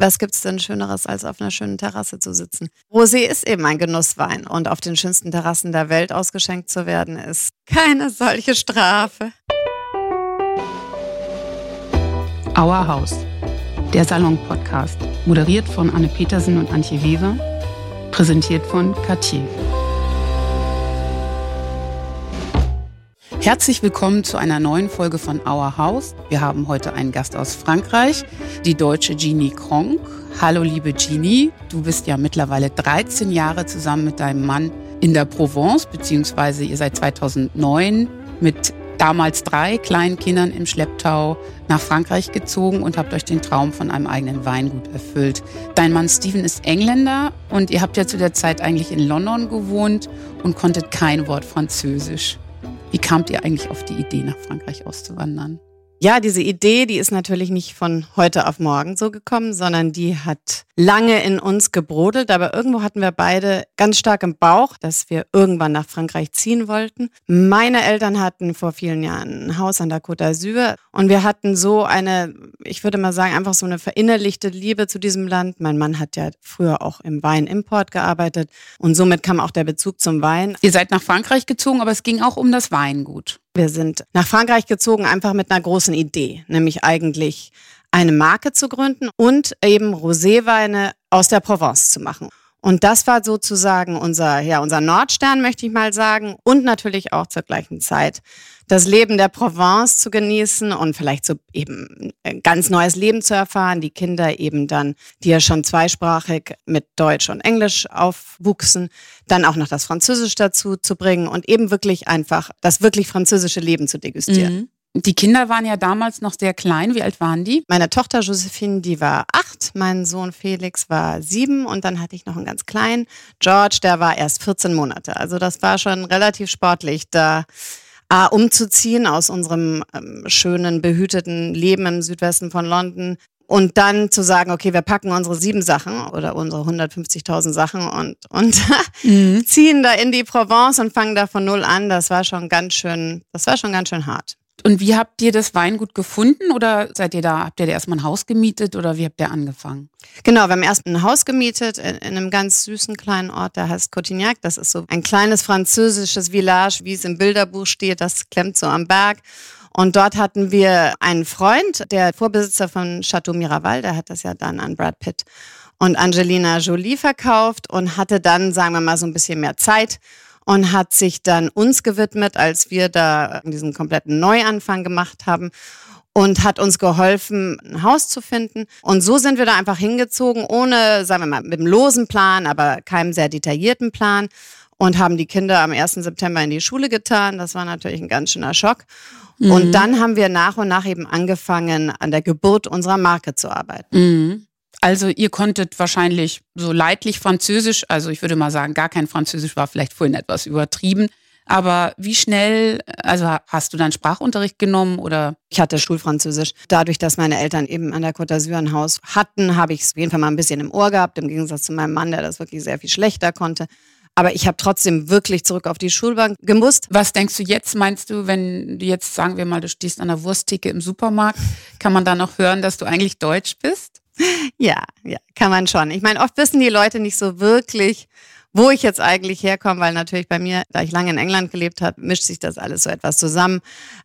Was gibt's denn Schöneres, als auf einer schönen Terrasse zu sitzen? Rosé ist eben ein Genusswein und auf den schönsten Terrassen der Welt ausgeschenkt zu werden, ist keine solche Strafe. Our House, der Salon-Podcast, moderiert von Anne Petersen und Antje Weber, präsentiert von Cartier. Herzlich willkommen zu einer neuen Folge von Our House. Wir haben heute einen Gast aus Frankreich, die deutsche Jeannie Kronk. Hallo liebe Jeannie, du bist ja mittlerweile 13 Jahre zusammen mit deinem Mann in der Provence, beziehungsweise ihr seid 2009 mit damals drei kleinen Kindern im Schlepptau nach Frankreich gezogen und habt euch den Traum von einem eigenen Weingut erfüllt. Dein Mann Steven ist Engländer und ihr habt ja zu der Zeit eigentlich in London gewohnt und konntet kein Wort Französisch. Wie kamt ihr eigentlich auf die Idee, nach Frankreich auszuwandern? Ja, diese Idee, die ist natürlich nicht von heute auf morgen so gekommen, sondern die hat lange in uns gebrodelt. Aber irgendwo hatten wir beide ganz stark im Bauch, dass wir irgendwann nach Frankreich ziehen wollten. Meine Eltern hatten vor vielen Jahren ein Haus an der Côte d'Azur und wir hatten so eine, ich würde mal sagen, einfach so eine verinnerlichte Liebe zu diesem Land. Mein Mann hat ja früher auch im Weinimport gearbeitet und somit kam auch der Bezug zum Wein. Ihr seid nach Frankreich gezogen, aber es ging auch um das Weingut. Wir sind nach Frankreich gezogen, einfach mit einer großen Idee, nämlich eigentlich eine Marke zu gründen und eben Roséweine aus der Provence zu machen. Und das war sozusagen unser, ja, unser Nordstern, möchte ich mal sagen. Und natürlich auch zur gleichen Zeit das Leben der Provence zu genießen und vielleicht so eben ein ganz neues Leben zu erfahren. Die Kinder eben dann, die ja schon zweisprachig mit Deutsch und Englisch aufwuchsen, dann auch noch das Französisch dazu zu bringen und eben wirklich einfach das wirklich französische Leben zu degustieren. Mhm. Die Kinder waren ja damals noch sehr klein. Wie alt waren die? Meine Tochter Josephine, die war acht, mein Sohn Felix war sieben und dann hatte ich noch einen ganz kleinen, George, der war erst 14 Monate. Also das war schon relativ sportlich, da äh, umzuziehen aus unserem ähm, schönen, behüteten Leben im Südwesten von London und dann zu sagen, okay, wir packen unsere sieben Sachen oder unsere 150.000 Sachen und, und mhm. ziehen da in die Provence und fangen da von null an. Das war schon ganz schön, das war schon ganz schön hart. Und wie habt ihr das Weingut gefunden oder seid ihr da, habt ihr da erstmal ein Haus gemietet oder wie habt ihr angefangen? Genau, wir haben erst ein Haus gemietet in, in einem ganz süßen kleinen Ort, der heißt Cotignac. Das ist so ein kleines französisches Village, wie es im Bilderbuch steht, das klemmt so am Berg. Und dort hatten wir einen Freund, der Vorbesitzer von Chateau Miraval, der hat das ja dann an Brad Pitt und Angelina Jolie verkauft und hatte dann, sagen wir mal, so ein bisschen mehr Zeit und hat sich dann uns gewidmet, als wir da diesen kompletten Neuanfang gemacht haben und hat uns geholfen, ein Haus zu finden. Und so sind wir da einfach hingezogen, ohne, sagen wir mal, mit einem losen Plan, aber keinem sehr detaillierten Plan und haben die Kinder am 1. September in die Schule getan. Das war natürlich ein ganz schöner Schock. Mhm. Und dann haben wir nach und nach eben angefangen, an der Geburt unserer Marke zu arbeiten. Mhm. Also ihr konntet wahrscheinlich so leidlich Französisch, also ich würde mal sagen, gar kein Französisch war vielleicht vorhin etwas übertrieben. Aber wie schnell, also hast du dann Sprachunterricht genommen oder? Ich hatte Schulfranzösisch. Dadurch, dass meine Eltern eben an der Côte d'Azur ein Haus hatten, habe ich es auf jeden Fall mal ein bisschen im Ohr gehabt, im Gegensatz zu meinem Mann, der das wirklich sehr viel schlechter konnte. Aber ich habe trotzdem wirklich zurück auf die Schulbank gemusst. Was denkst du jetzt, meinst du, wenn du jetzt, sagen wir mal, du stehst an der Wursttheke im Supermarkt, kann man da noch hören, dass du eigentlich deutsch bist? Ja, ja, kann man schon. Ich meine, oft wissen die Leute nicht so wirklich, wo ich jetzt eigentlich herkomme, weil natürlich bei mir, da ich lange in England gelebt habe, mischt sich das alles so etwas zusammen.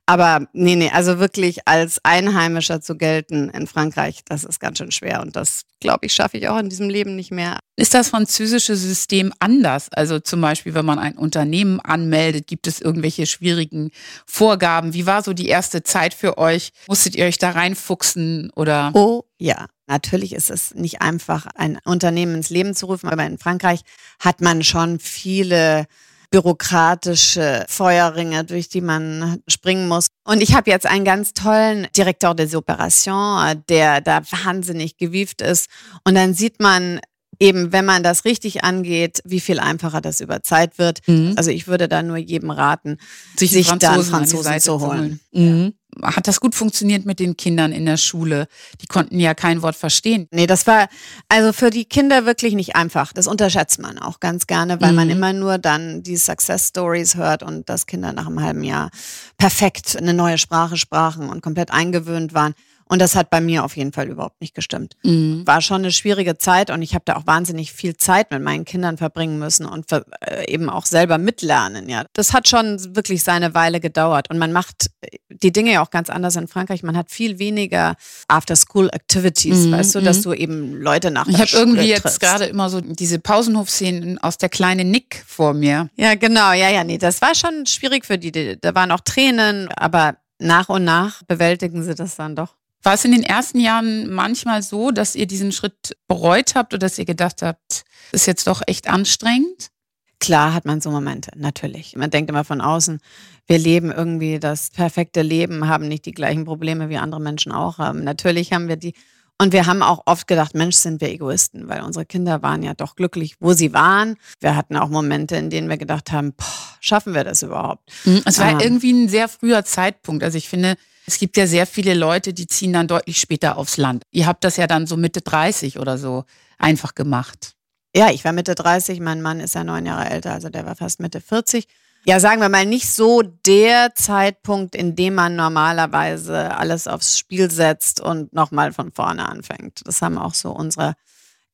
Aber nee, nee, also wirklich als Einheimischer zu gelten in Frankreich, das ist ganz schön schwer und das, glaube ich, schaffe ich auch in diesem Leben nicht mehr. Ist das französische System anders? Also zum Beispiel, wenn man ein Unternehmen anmeldet, gibt es irgendwelche schwierigen Vorgaben? Wie war so die erste Zeit für euch? Musstet ihr euch da reinfuchsen oder? Oh ja, Natürlich ist es nicht einfach, ein Unternehmen ins Leben zu rufen, aber in Frankreich hat man schon viele bürokratische Feuerringe, durch die man springen muss. Und ich habe jetzt einen ganz tollen Direktor des Operations, der da wahnsinnig gewieft ist. Und dann sieht man eben, wenn man das richtig angeht, wie viel einfacher das über Zeit wird. Mhm. Also ich würde da nur jedem raten, sich, sich dann Franzosen zu holen. Mhm hat das gut funktioniert mit den Kindern in der Schule? Die konnten ja kein Wort verstehen. Nee, das war also für die Kinder wirklich nicht einfach. Das unterschätzt man auch ganz gerne, weil mhm. man immer nur dann die Success Stories hört und dass Kinder nach einem halben Jahr perfekt eine neue Sprache sprachen und komplett eingewöhnt waren. Und das hat bei mir auf jeden Fall überhaupt nicht gestimmt. Mhm. War schon eine schwierige Zeit und ich habe da auch wahnsinnig viel Zeit mit meinen Kindern verbringen müssen und äh, eben auch selber mitlernen. Ja, das hat schon wirklich seine Weile gedauert und man macht die Dinge ja auch ganz anders in Frankreich. Man hat viel weniger After-School-Activities, mhm. weißt du, dass mhm. du eben Leute nach Ich habe irgendwie jetzt gerade immer so diese Pausenhof-Szenen aus der kleinen Nick vor mir. Ja, genau, ja, ja, nee, das war schon schwierig für die. Da waren auch Tränen, aber nach und nach bewältigen sie das dann doch. War es in den ersten Jahren manchmal so, dass ihr diesen Schritt bereut habt oder dass ihr gedacht habt, das ist jetzt doch echt anstrengend? Klar hat man so Momente, natürlich. Man denkt immer von außen, wir leben irgendwie das perfekte Leben, haben nicht die gleichen Probleme wie andere Menschen auch haben. Natürlich haben wir die. Und wir haben auch oft gedacht, Mensch, sind wir Egoisten, weil unsere Kinder waren ja doch glücklich, wo sie waren. Wir hatten auch Momente, in denen wir gedacht haben, boah, schaffen wir das überhaupt? Mhm, es war ähm, irgendwie ein sehr früher Zeitpunkt. Also ich finde, es gibt ja sehr viele Leute, die ziehen dann deutlich später aufs Land. Ihr habt das ja dann so Mitte 30 oder so einfach gemacht. Ja, ich war Mitte 30, mein Mann ist ja neun Jahre älter, also der war fast Mitte 40. Ja, sagen wir mal, nicht so der Zeitpunkt, in dem man normalerweise alles aufs Spiel setzt und nochmal von vorne anfängt. Das haben auch so unsere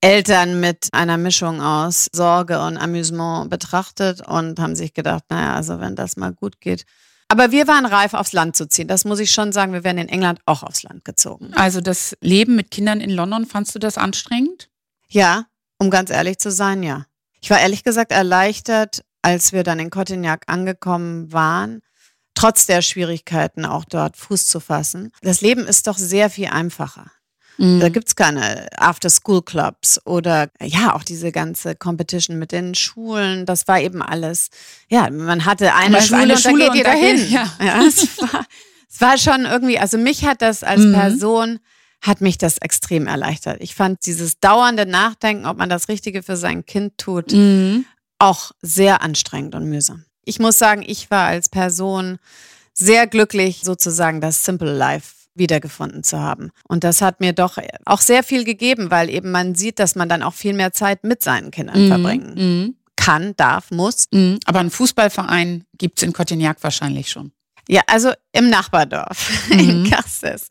Eltern mit einer Mischung aus Sorge und Amüsement betrachtet und haben sich gedacht, naja, also wenn das mal gut geht, aber wir waren reif, aufs Land zu ziehen. Das muss ich schon sagen. Wir werden in England auch aufs Land gezogen. Also das Leben mit Kindern in London, fandst du das anstrengend? Ja, um ganz ehrlich zu sein, ja. Ich war ehrlich gesagt erleichtert, als wir dann in Cotignac angekommen waren, trotz der Schwierigkeiten auch dort Fuß zu fassen. Das Leben ist doch sehr viel einfacher. Mhm. Da gibt's keine After-School-Clubs oder ja, auch diese ganze Competition mit den Schulen. Das war eben alles. Ja, man hatte eine Schule, eine und Schule da geht jeder hin. Ja. ja es, war, es war schon irgendwie, also mich hat das als mhm. Person hat mich das extrem erleichtert. Ich fand dieses dauernde Nachdenken, ob man das Richtige für sein Kind tut, mhm. auch sehr anstrengend und mühsam. Ich muss sagen, ich war als Person sehr glücklich, sozusagen das Simple Life wiedergefunden zu haben. Und das hat mir doch auch sehr viel gegeben, weil eben man sieht, dass man dann auch viel mehr Zeit mit seinen Kindern mhm. verbringen mhm. kann, darf, muss. Mhm. Aber einen Fußballverein gibt es in Cotignac wahrscheinlich schon. Ja, also im Nachbardorf mhm. in Cassis.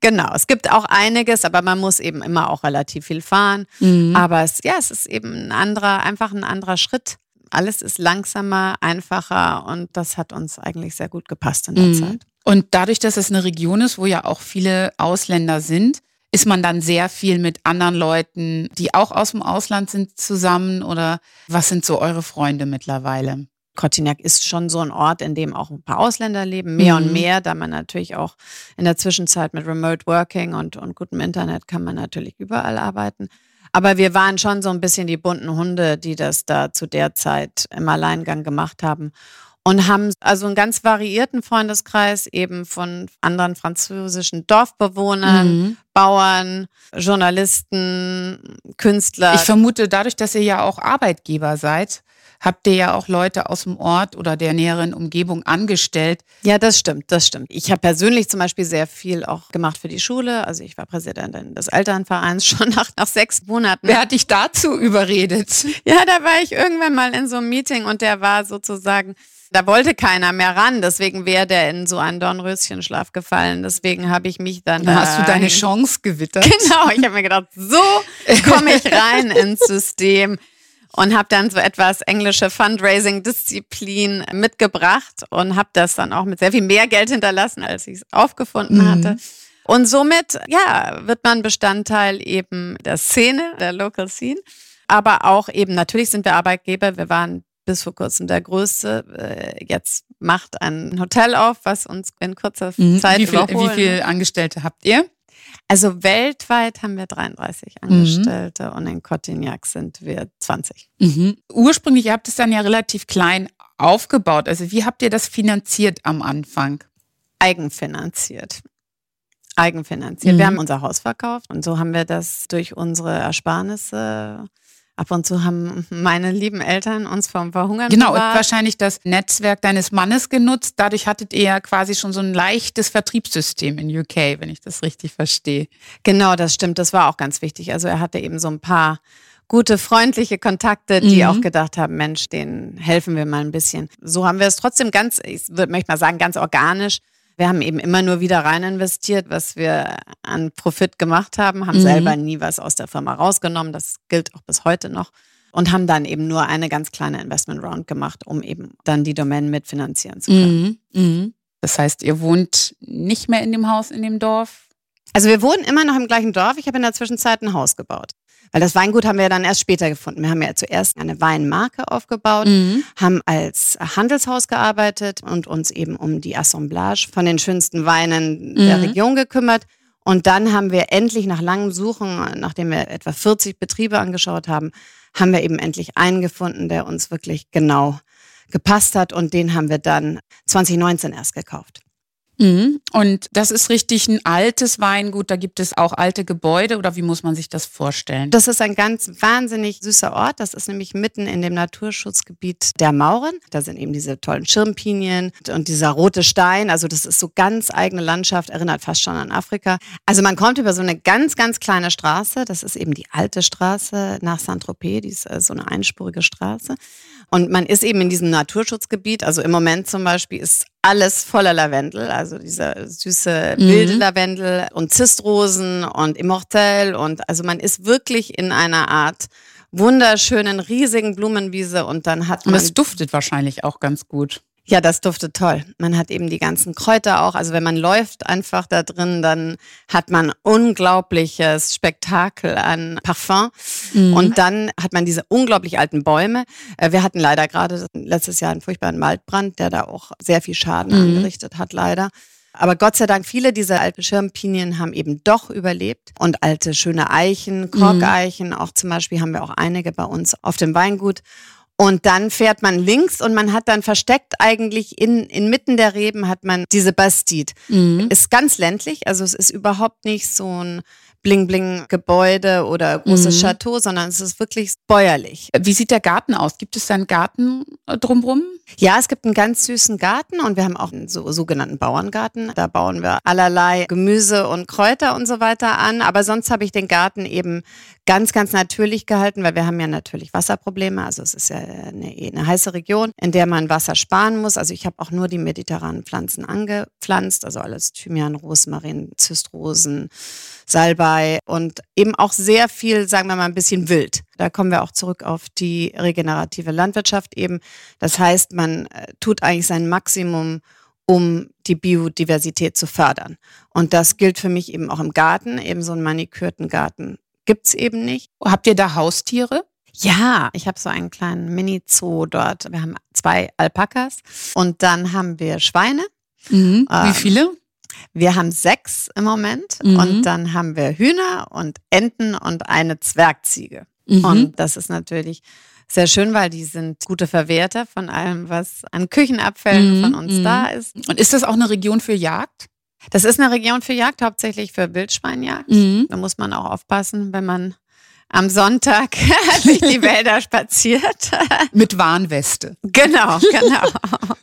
Genau, es gibt auch einiges, aber man muss eben immer auch relativ viel fahren. Mhm. Aber es, ja, es ist eben ein anderer, einfach ein anderer Schritt. Alles ist langsamer, einfacher und das hat uns eigentlich sehr gut gepasst in der mhm. Zeit. Und dadurch, dass es eine Region ist, wo ja auch viele Ausländer sind, ist man dann sehr viel mit anderen Leuten, die auch aus dem Ausland sind, zusammen? Oder was sind so eure Freunde mittlerweile? Cotignac ist schon so ein Ort, in dem auch ein paar Ausländer leben, mehr mhm. und mehr, da man natürlich auch in der Zwischenzeit mit Remote Working und, und gutem Internet kann man natürlich überall arbeiten. Aber wir waren schon so ein bisschen die bunten Hunde, die das da zu der Zeit im Alleingang gemacht haben und haben also einen ganz variierten Freundeskreis eben von anderen französischen Dorfbewohnern, mhm. Bauern, Journalisten, Künstler. Ich vermute, dadurch, dass ihr ja auch Arbeitgeber seid, habt ihr ja auch Leute aus dem Ort oder der näheren Umgebung angestellt. Ja, das stimmt, das stimmt. Ich habe persönlich zum Beispiel sehr viel auch gemacht für die Schule. Also ich war Präsidentin des Elternvereins schon nach, nach sechs Monaten. Wer hat dich dazu überredet? Ja, da war ich irgendwann mal in so einem Meeting und der war sozusagen da wollte keiner mehr ran, deswegen wäre der in so einen Dornröschenschlaf gefallen. Deswegen habe ich mich dann. Da hast du deine Chance gewittert. Genau, ich habe mir gedacht, so komme ich rein ins System und habe dann so etwas englische Fundraising-Disziplin mitgebracht und habe das dann auch mit sehr viel mehr Geld hinterlassen, als ich es aufgefunden mhm. hatte. Und somit, ja, wird man Bestandteil eben der Szene, der Local Scene. Aber auch eben, natürlich sind wir Arbeitgeber. Wir waren bis vor kurzem der größte. Äh, jetzt macht ein Hotel auf, was uns in kurzer mhm. Zeit wie viel, überholen. Wie viele Angestellte habt ihr? Also weltweit haben wir 33 mhm. Angestellte mhm. und in Cotignac sind wir 20. Mhm. Ursprünglich, ihr habt es dann ja relativ klein aufgebaut. Also wie habt ihr das finanziert am Anfang? Eigenfinanziert. Eigenfinanziert. Mhm. Wir haben unser Haus verkauft und so haben wir das durch unsere Ersparnisse ab und zu haben meine lieben Eltern uns vom Verhungern Genau, bewahrt. und wahrscheinlich das Netzwerk deines Mannes genutzt. Dadurch hattet ihr ja quasi schon so ein leichtes Vertriebssystem in UK, wenn ich das richtig verstehe. Genau, das stimmt. Das war auch ganz wichtig. Also er hatte eben so ein paar gute, freundliche Kontakte, die mhm. auch gedacht haben, Mensch, denen helfen wir mal ein bisschen. So haben wir es trotzdem ganz, ich würde möchte mal sagen, ganz organisch Wir haben eben immer nur wieder rein investiert, was wir an Profit gemacht haben, haben mhm. selber nie was aus der Firma rausgenommen. Das gilt auch bis heute noch. Und haben dann eben nur eine ganz kleine Investment Round gemacht, um eben dann die Domain mitfinanzieren zu können. Mhm. Mhm. Das heißt, ihr wohnt nicht mehr in dem Haus in dem Dorf? Also wir wohnen immer noch im gleichen Dorf. Ich habe in der Zwischenzeit ein Haus gebaut. Weil das Weingut haben wir dann erst später gefunden. Wir haben ja zuerst eine Weinmarke aufgebaut, mhm. haben als Handelshaus gearbeitet und uns eben um die Assemblage von den schönsten Weinen mhm. der Region gekümmert. Und dann haben wir endlich nach langem Suchen, nachdem wir etwa 40 Betriebe angeschaut haben, haben wir eben endlich einen gefunden, der uns wirklich genau gepasst hat. Und den haben wir dann 2019 erst gekauft. Mhm. Und das ist richtig ein altes Weingut. Da gibt es auch alte Gebäude oder wie muss man sich das vorstellen? Das ist ein ganz wahnsinnig süßer Ort. Das ist nämlich mitten in dem Naturschutzgebiet der Mauren. Da sind eben diese tollen Schirmpinien und dieser rote Stein. Also das ist so ganz eigene Landschaft, erinnert fast schon an Afrika. Also man kommt über so eine ganz, ganz kleine Straße. Das ist eben die alte Straße nach Saint-Tropez. Die ist äh, so eine einspurige Straße. Und man ist eben in diesem Naturschutzgebiet. Also im Moment zum Beispiel ist alles voller Lavendel, also dieser süße wilde mhm. Lavendel und Zistrosen und Immortel und also man ist wirklich in einer Art wunderschönen riesigen Blumenwiese und dann hat man. Und es duftet wahrscheinlich auch ganz gut. Ja, das duftet toll. Man hat eben die ganzen Kräuter auch. Also wenn man läuft einfach da drin, dann hat man unglaubliches Spektakel an Parfum. Mhm. Und dann hat man diese unglaublich alten Bäume. Äh, wir hatten leider gerade letztes Jahr einen furchtbaren Waldbrand, der da auch sehr viel Schaden mhm. angerichtet hat, leider. Aber Gott sei Dank, viele dieser alten Schirmpinien haben eben doch überlebt. Und alte, schöne Eichen, Korkeichen, mhm. auch zum Beispiel haben wir auch einige bei uns auf dem Weingut. Und dann fährt man links und man hat dann versteckt eigentlich in, inmitten der Reben hat man diese Bastide. Mhm. Ist ganz ländlich, also es ist überhaupt nicht so ein Bling-Bling-Gebäude oder großes mhm. Chateau, sondern es ist wirklich bäuerlich. Wie sieht der Garten aus? Gibt es da einen Garten äh, drumherum? Ja, es gibt einen ganz süßen Garten und wir haben auch einen so, sogenannten Bauerngarten. Da bauen wir allerlei Gemüse und Kräuter und so weiter an. Aber sonst habe ich den Garten eben ganz, ganz natürlich gehalten, weil wir haben ja natürlich Wasserprobleme. Also es ist ja eine, eine heiße Region, in der man Wasser sparen muss. Also ich habe auch nur die mediterranen Pflanzen angepflanzt, also alles Thymian, Rosmarin, Zystrosen, Salbei und eben auch sehr viel, sagen wir mal, ein bisschen wild. Da kommen wir auch zurück auf die regenerative Landwirtschaft eben. Das heißt, man äh, tut eigentlich sein Maximum, um die Biodiversität zu fördern. Und das gilt für mich eben auch im Garten. Eben so einen manikürten Garten gibt's eben nicht. Habt ihr da Haustiere? Ja, ich habe so einen kleinen Mini-Zoo dort. Wir haben zwei Alpakas und dann haben wir Schweine. Mhm. Wie ähm, viele? Wir haben sechs im Moment mhm. und dann haben wir Hühner und Enten und eine Zwergziege. Mhm. Und das ist natürlich sehr schön, weil die sind gute Verwerter von allem, was an Küchenabfällen mhm. von uns da mhm. ist. Und ist das auch eine Region für Jagd? Das ist eine Region für Jagd, hauptsächlich für Wildschweinjagd. Mhm. Da muss man auch aufpassen, wenn man am Sonntag durch die Wälder spaziert. Mit Warnweste. Genau, genau.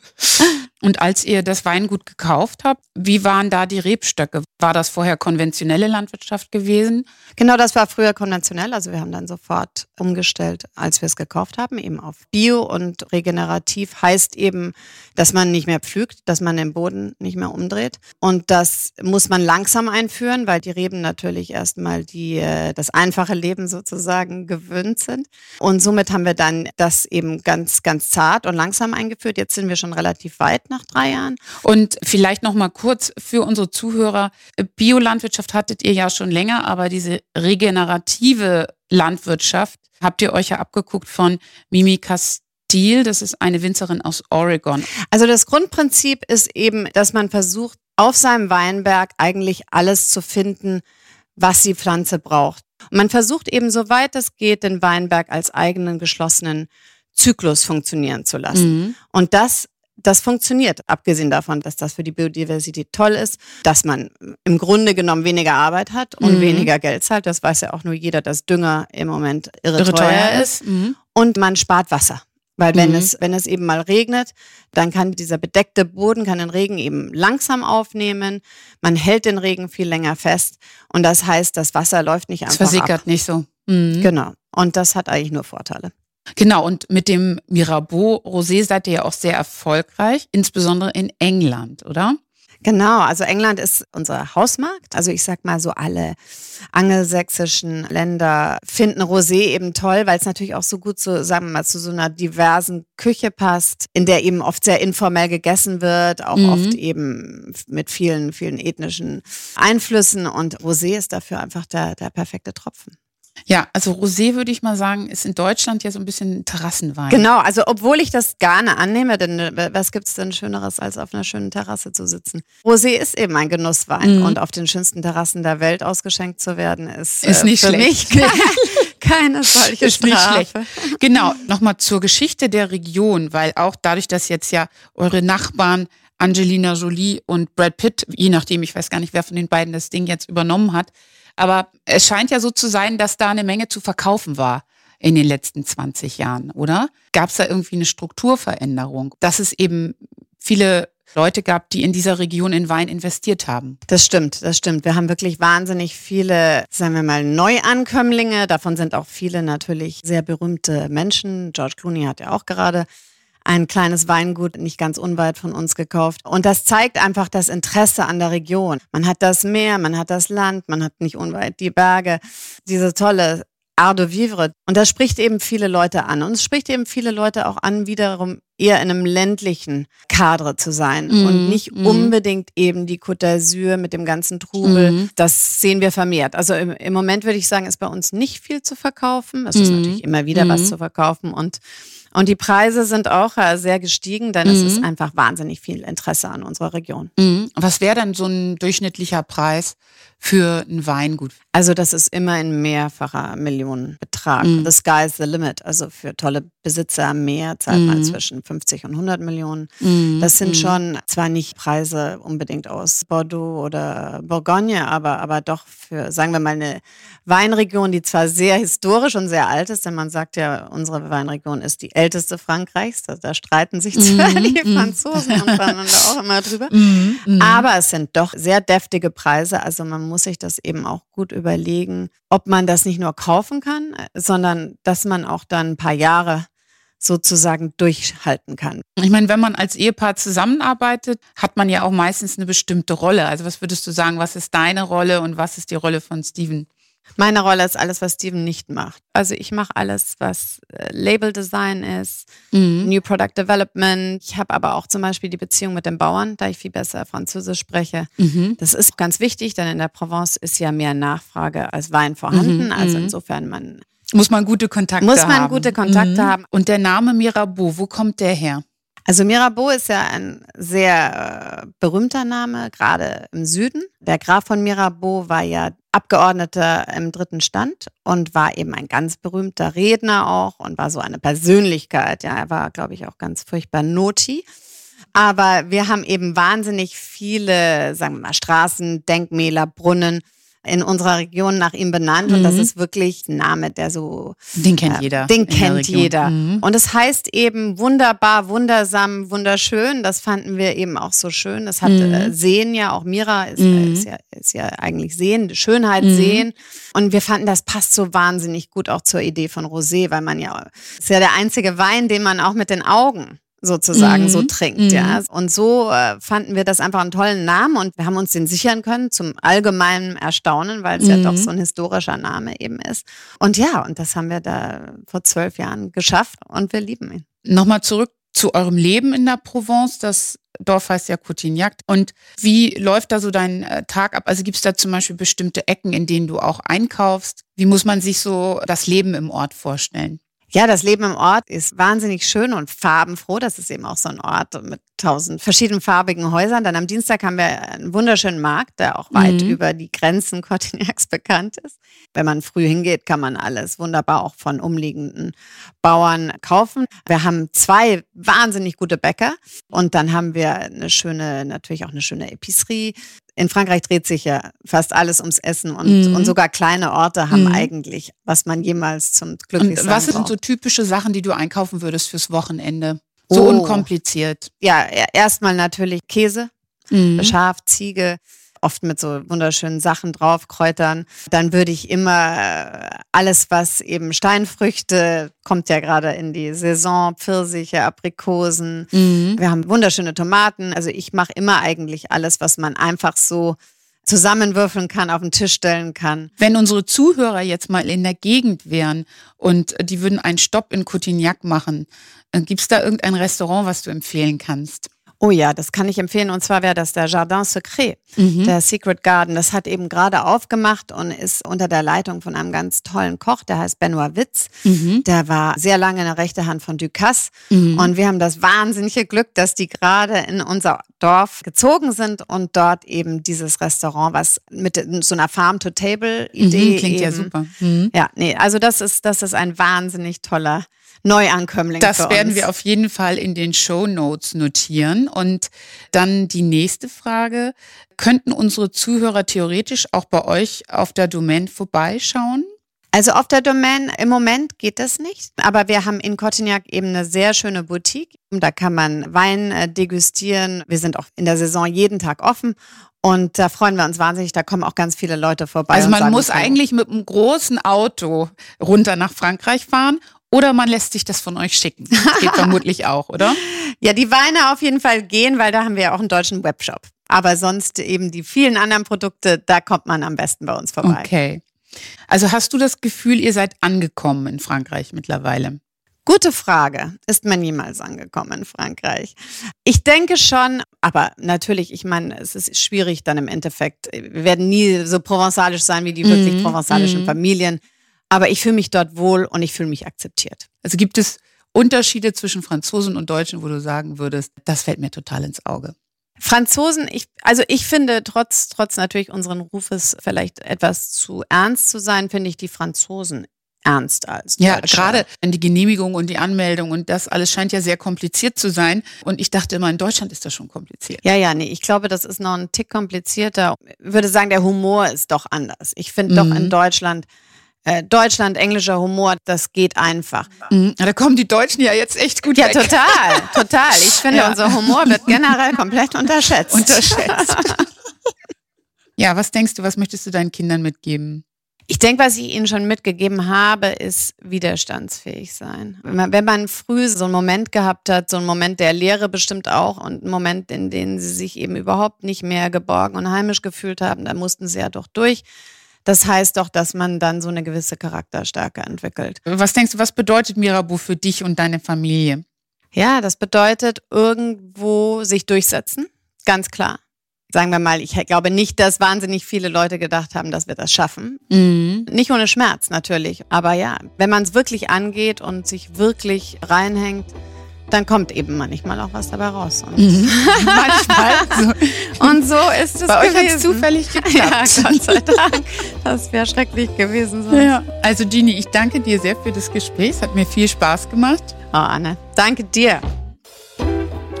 Und als ihr das Weingut gekauft habt, wie waren da die Rebstöcke? War das vorher konventionelle Landwirtschaft gewesen? Genau, das war früher konventionell. Also wir haben dann sofort umgestellt, als wir es gekauft haben, eben auf Bio und regenerativ heißt eben, dass man nicht mehr pflügt, dass man den Boden nicht mehr umdreht. Und das muss man langsam einführen, weil die Reben natürlich erstmal die, äh, das einfache Leben sozusagen gewöhnt sind. Und somit haben wir dann das eben ganz, ganz zart und langsam eingeführt. Jetzt sind wir schon relativ weit nach drei Jahren. Und vielleicht noch mal kurz für unsere Zuhörer: Biolandwirtschaft hattet ihr ja schon länger, aber diese regenerative Landwirtschaft habt ihr euch ja abgeguckt von Mimi Castile. Das ist eine Winzerin aus Oregon. Also das Grundprinzip ist eben, dass man versucht, auf seinem Weinberg eigentlich alles zu finden, was die Pflanze braucht. Und man versucht eben, soweit es geht, den Weinberg als eigenen geschlossenen Zyklus funktionieren zu lassen. Mhm. Und das das funktioniert, abgesehen davon, dass das für die Biodiversität toll ist, dass man im Grunde genommen weniger Arbeit hat und mhm. weniger Geld zahlt. Das weiß ja auch nur jeder, dass Dünger im Moment irre, irre teuer, teuer, ist. Mhm. Und man spart Wasser. Weil wenn mhm. es, wenn es eben mal regnet, dann kann dieser bedeckte Boden, kann den Regen eben langsam aufnehmen. Man hält den Regen viel länger fest. Und das heißt, das Wasser läuft nicht einfach. Es versickert ab. nicht so. Mhm. Genau. Und das hat eigentlich nur Vorteile. Genau, und mit dem Mirabeau Rosé seid ihr ja auch sehr erfolgreich, insbesondere in England, oder? Genau, also England ist unser Hausmarkt. Also ich sag mal so alle angelsächsischen Länder finden Rosé eben toll, weil es natürlich auch so gut so, sagen wir mal, zu so einer diversen Küche passt, in der eben oft sehr informell gegessen wird, auch mhm. oft eben mit vielen, vielen ethnischen Einflüssen. Und Rosé ist dafür einfach der, der perfekte Tropfen. Ja, also Rosé würde ich mal sagen, ist in Deutschland ja so ein bisschen Terrassenwein. Genau, also obwohl ich das gerne annehme, denn äh, was gibt es denn Schöneres, als auf einer schönen Terrasse zu sitzen? Rosé ist eben ein Genusswein mhm. und auf den schönsten Terrassen der Welt ausgeschenkt zu werden, ist, ist nicht äh, für schlecht. mich keine, keine solche ist Strafe. Nicht schlecht. Genau, nochmal zur Geschichte der Region, weil auch dadurch, dass jetzt ja eure Nachbarn Angelina Jolie und Brad Pitt, je nachdem, ich weiß gar nicht, wer von den beiden das Ding jetzt übernommen hat, aber es scheint ja so zu sein, dass da eine Menge zu verkaufen war in den letzten 20 Jahren, oder? Gab es da irgendwie eine Strukturveränderung, dass es eben viele Leute gab, die in dieser Region in Wein investiert haben. Das stimmt, das stimmt. Wir haben wirklich wahnsinnig viele, sagen wir mal, Neuankömmlinge. Davon sind auch viele natürlich sehr berühmte Menschen. George Clooney hat ja auch gerade ein kleines Weingut nicht ganz unweit von uns gekauft. Und das zeigt einfach das Interesse an der Region. Man hat das Meer, man hat das Land, man hat nicht unweit die Berge. Diese tolle Art de Vivre. Und das spricht eben viele Leute an. Und es spricht eben viele Leute auch an, wiederum eher in einem ländlichen Kadre zu sein mm, und nicht mm. unbedingt eben die Côte d'Azur mit dem ganzen Trubel. Mm. Das sehen wir vermehrt. Also im, im, Moment würde ich sagen, ist bei uns nicht viel zu verkaufen. Es ist mhm. natürlich immer wieder was mhm. zu verkaufen und und die Preise sind auch äh, sehr gestiegen, denn es ist mhm. einfach wahnsinnig viel Interesse an unserer Region. Was wäre dann so ein durchschnittlicher Preis für ein Weingut? Also das ist immer ein mehrfacher Millionenbetrag. The sky is the limit. Also für tolle Besitzer mehr zahlt man zwischen 50 und 100 Millionen. Mhm. Das sind schon zwar nicht Preise unbedingt aus Bordeaux oder Bourgogne, aber, aber doch für, sagen wir mal, eine Weinregion, die zwar sehr historisch und sehr alt ist, denn man sagt ja, unsere Weinregion ist die älteste Frankreichs. Da, da streiten sich zwar mm, die mm. Franzosen untereinander auch immer drüber. Mm, mm, aber es sind doch sehr deftige Preise. Also man muss sich das eben auch gut überlegen, ob man das nicht nur kaufen kann, sondern dass man auch dann ein paar Jahre sozusagen durchhalten kann. Ich meine, wenn man als Ehepaar zusammenarbeitet, hat man ja auch meistens eine bestimmte Rolle. Also was würdest du sagen, was ist deine Rolle und was ist die Rolle von Steven? Meine Rolle ist alles, was Steven nicht macht. Also ich mache alles, was äh, Label Design ist, mhm. New Product Development. Ich habe aber auch zum Beispiel die Beziehung mit den Bauern, da ich viel besser Französisch spreche. Mhm. Das ist ganz wichtig, denn in der Provence ist ja mehr Nachfrage als Wein vorhanden. Mhm. Also mhm. insofern man muss man gute Kontakte haben. Muss man haben. gute Kontakte mhm. haben. Und der Name Mirabeau, wo kommt der her? Also Mirabeau ist ja ein sehr äh, berühmter Name, gerade im Süden. Der Graf von Mirabeau war ja Abgeordneter im dritten Stand und war eben ein ganz berühmter Redner auch und war so eine Persönlichkeit. Ja, er war, glaube ich, auch ganz furchtbar noti. Aber wir haben eben wahnsinnig viele, sagen wir mal, Straßen, Denkmäler, Brunnen in unserer Region nach ihm benannt mhm. und das mhm. ist wirklich ein Name, der so den kennt äh, jeder. Den kennt jeder. Mhm. Und es heißt eben wunderbar, wundersam, wunderschön. Das fanden wir eben auch so schön. Das hat mhm. äh, Sehen ja auch Mira ist, äh, ist, ja, ist ja eigentlich Sehen, Schönheit mhm. sehen. Und wir fanden, das passt so wahnsinnig gut auch zur Idee von Rosé, weil man ja ist ja der einzige Wein, den man auch mit den Augen sozusagen mhm. so trinkt. Mhm. Ja. Und so äh, fanden wir das einfach einen tollen Namen und wir haben uns den sichern können zum allgemeinen Erstaunen, weil es mhm. ja doch mhm. so ein historischer Name eben ist. Und ja, und das haben wir da vor zwölf Jahren geschafft und wir lieben ihn. Nochmal zurück zu eurem Leben in der Provence. Das Dorf heißt ja Coutignac. Und wie läuft da so dein äh, Tag ab? Also gibt es da zum Beispiel bestimmte Ecken, in denen du auch einkaufst? Wie muss man sich so das Leben im Ort vorstellen? Ja, das Leben im Ort ist wahnsinnig schön und farbenfroh. Das ist eben auch so ein Ort mit tausend verschiedenfarbigen Häusern. Dann am Dienstag haben wir einen wunderschönen Markt, der auch weit mhm. über die Grenzen Cortignacs bekannt ist. Wenn man früh hingeht, kann man alles wunderbar auch von umliegenden Bauern kaufen. Wir haben zwei wahnsinnig gute Bäcker und dann haben wir eine schöne, natürlich auch eine schöne Epicerie in Frankreich dreht sich ja fast alles ums Essen und, mhm. und sogar kleine Orte haben mhm. eigentlich, was man jemals zum Glücklichsein Was sind braucht. so typische Sachen, die du einkaufen würdest fürs Wochenende? So oh. unkompliziert. Ja, erstmal natürlich Käse, mhm. Schaf, Ziege oft mit so wunderschönen Sachen drauf, Kräutern. Dann würde ich immer äh, alles, was eben Steinfrüchte, kommt ja gerade in die Saison, Pfirsiche, Aprikosen. Mhm. Wir haben wunderschöne Tomaten. Also ich mache immer eigentlich alles, was man einfach so zusammenwürfeln kann, auf den Tisch stellen kann. Wenn unsere Zuhörer jetzt mal in der Gegend wären und die würden einen Stopp in Cotignac machen, äh, gibt es da irgendein Restaurant, was du empfehlen kannst? Oh ja, das kann ich empfehlen. Und zwar wäre das der Jardin Secret, mhm. der Secret Garden. Das hat eben gerade aufgemacht und ist unter der Leitung von einem ganz tollen Koch, der heißt Benoit Witz. Mhm. Der war sehr lange in der rechten Hand von Ducasse. Mhm. Und wir haben das wahnsinnige Glück, dass die gerade in unser Dorf gezogen sind und dort eben dieses Restaurant, was mit so einer Farm-to-Table-Idee. Mhm, klingt eben, ja super. Mhm. Ja, nee, also das ist, das ist ein wahnsinnig toller Neuankömmling. Das werden wir auf jeden Fall in den Show Notes notieren. Und dann die nächste Frage. Könnten unsere Zuhörer theoretisch auch bei euch auf der Domain vorbeischauen? Also auf der Domain im Moment geht das nicht, aber wir haben in Cotignac eben eine sehr schöne Boutique. Da kann man Wein äh, degustieren. Wir sind auch in der Saison jeden Tag offen und da freuen wir uns wahnsinnig. Da kommen auch ganz viele Leute vorbei. Also man muss eigentlich mit einem großen Auto runter nach Frankreich fahren oder man lässt sich das von euch schicken. Das geht vermutlich auch, oder? Ja, die Weine auf jeden Fall gehen, weil da haben wir ja auch einen deutschen Webshop. Aber sonst eben die vielen anderen Produkte, da kommt man am besten bei uns vorbei. Okay. Also hast du das Gefühl, ihr seid angekommen in Frankreich mittlerweile? Gute Frage. Ist man niemals angekommen in Frankreich? Ich denke schon, aber natürlich, ich meine, es ist schwierig dann im Endeffekt. Wir werden nie so provenzalisch sein wie die wirklich mm, provenzalischen mm. Familien. Aber ich fühle mich dort wohl und ich fühle mich akzeptiert. Also gibt es Unterschiede zwischen Franzosen und Deutschen, wo du sagen würdest, das fällt mir total ins Auge? Franzosen, ich, also ich finde, trotz, trotz natürlich unseren Rufes vielleicht etwas zu ernst zu sein, finde ich die Franzosen ernst als Ja, gerade die Genehmigung und die Anmeldung und das alles scheint ja sehr kompliziert zu sein. Und ich dachte immer, in Deutschland ist das schon kompliziert. Ja, ja, nee, ich glaube, das ist noch ein Tick komplizierter. Ich würde sagen, der Humor ist doch anders. Ich finde mhm. doch in Deutschland äh, Deutschland, englischer Humor, das geht einfach. Mhm. Da kommen die Deutschen ja jetzt echt gut Ja, weg. total, total. Ich finde, ja. unser Humor wird generell komplett unterschätzt. Unterschätzt. ja, was denkst du, was möchtest du deinen Kindern mitgeben? Ich denke, was ich ihnen schon mitgegeben habe, ist widerstandsfähig sein. Wenn man, wenn man früh so einen Moment gehabt hat, so einen Moment der Lehre bestimmt auch und einen Moment, in dem sie sich eben überhaupt nicht mehr geborgen und heimisch gefühlt haben, da mussten sie ja doch durch das heißt doch, dass man dann so eine gewisse Charakterstärke entwickelt. Was denkst du, was bedeutet Mirabu für dich und deine Familie? Ja, das bedeutet irgendwo sich durchsetzen, ganz klar. Sagen wir mal, ich glaube nicht, dass wahnsinnig viele Leute gedacht haben, dass wir das schaffen. Mhm. Nicht ohne Schmerz natürlich, aber ja, wenn man es wirklich angeht und sich wirklich reinhängt, dann kommt eben manchmal auch was dabei raus. Und mhm. manchmal. So. Und so ist es Bei gewesen. euch hat zufällig geklappt. Ja, Gott sei Dank. Das wäre schrecklich gewesen. Sonst. Ja. Also Gini, ich danke dir sehr für das Gespräch. Es hat mir viel Spaß gemacht. Oh, Anne, danke dir.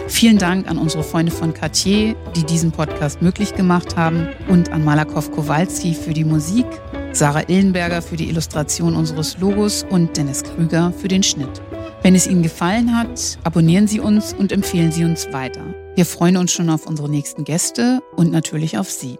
Vielen Dank an unsere Freunde von Cartier, die diesen Podcast möglich gemacht haben und an Malakow Kowalski für die Musik, Sarah Illenberger für die Illustration unseres Logos und Dennis Krüger für den Schnitt. Wenn es Ihnen gefallen hat, abonnieren Sie uns und empfehlen Sie uns weiter. Wir freuen uns schon auf unsere nächsten Gäste und natürlich auf Sie.